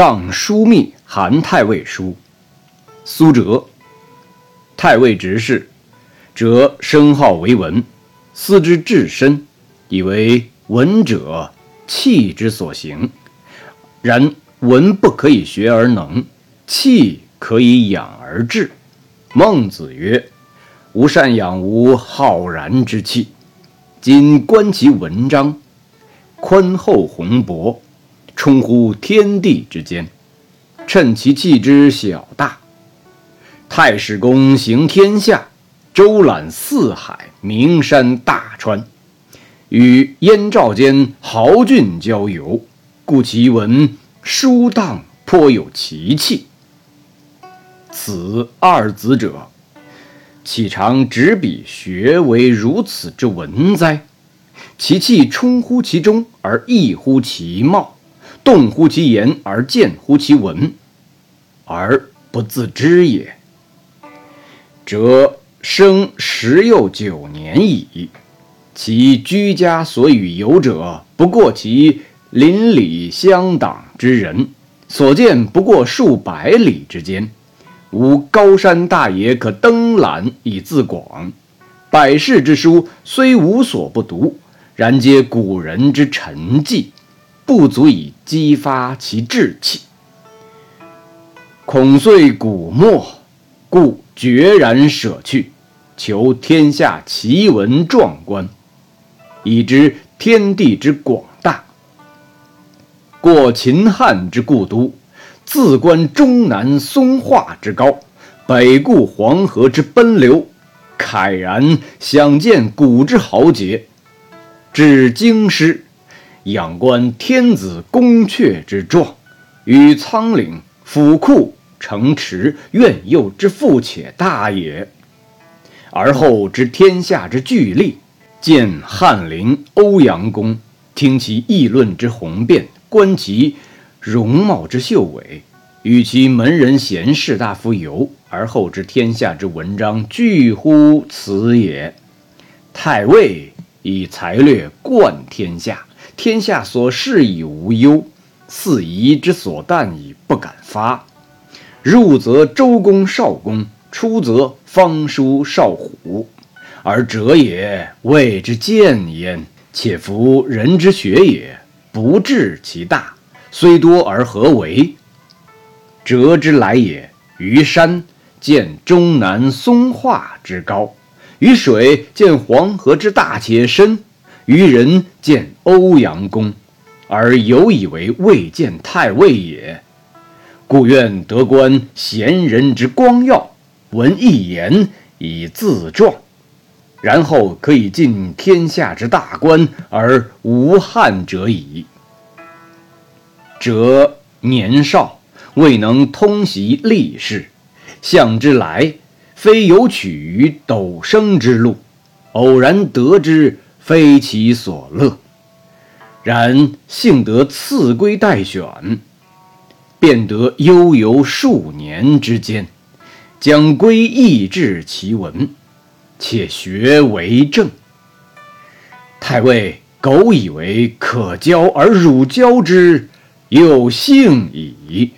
上书密韩太尉书。苏辙，太尉执事，哲生好为文，思之至深，以为文者气之所行。然文不可以学而能，气可以养而志。孟子曰：“吾善养吾浩然之气。”今观其文章，宽厚宏博，冲乎天地之间。趁其气之小大。太史公行天下，周览四海，名山大川，与燕赵间豪俊交游，故其文舒荡，颇有奇气。此二子者。岂常执笔学为如此之文哉？其气冲乎其中而溢乎其貌，动乎其言而见乎其文，而不自知也。则生十又九年矣，其居家所与游者，不过其邻里乡党之人，所见不过数百里之间。无高山大野可登览以自广，百世之书虽无所不读，然皆古人之沉寂，不足以激发其志气。恐遂古没，故决然舍去，求天下奇闻壮观，以知天地之广大。过秦汉之故都。自观终南松化之高，北顾黄河之奔流，慨然想见古之豪杰；至京师，仰观天子宫阙之壮，与仓廪、府库、城池、苑囿之富且大也。而后知天下之巨力，见翰林、欧阳公，听其议论之宏辩，观其。容貌之秀伟，与其门人贤士大夫游，而后知天下之文章俱乎此也。太尉以才略冠天下，天下所事以无忧，四夷之所惮以不敢发。入则周公少公，出则方叔少虎，而哲也谓之见焉。且夫人之学也，不治其大。虽多而何为？哲之来也。于山见终南松化之高，于水见黄河之大且深，于人见欧阳公，而犹以为未见太尉也。故愿得观贤人之光耀，闻一言以自壮，然后可以尽天下之大观而无憾者矣。哲年少，未能通习历事，向之来，非有取于斗升之路，偶然得之，非其所乐。然幸得赐归待选，便得悠游数年之间，将归益至其文，且学为政。太尉苟以为可教而汝教之。有幸矣。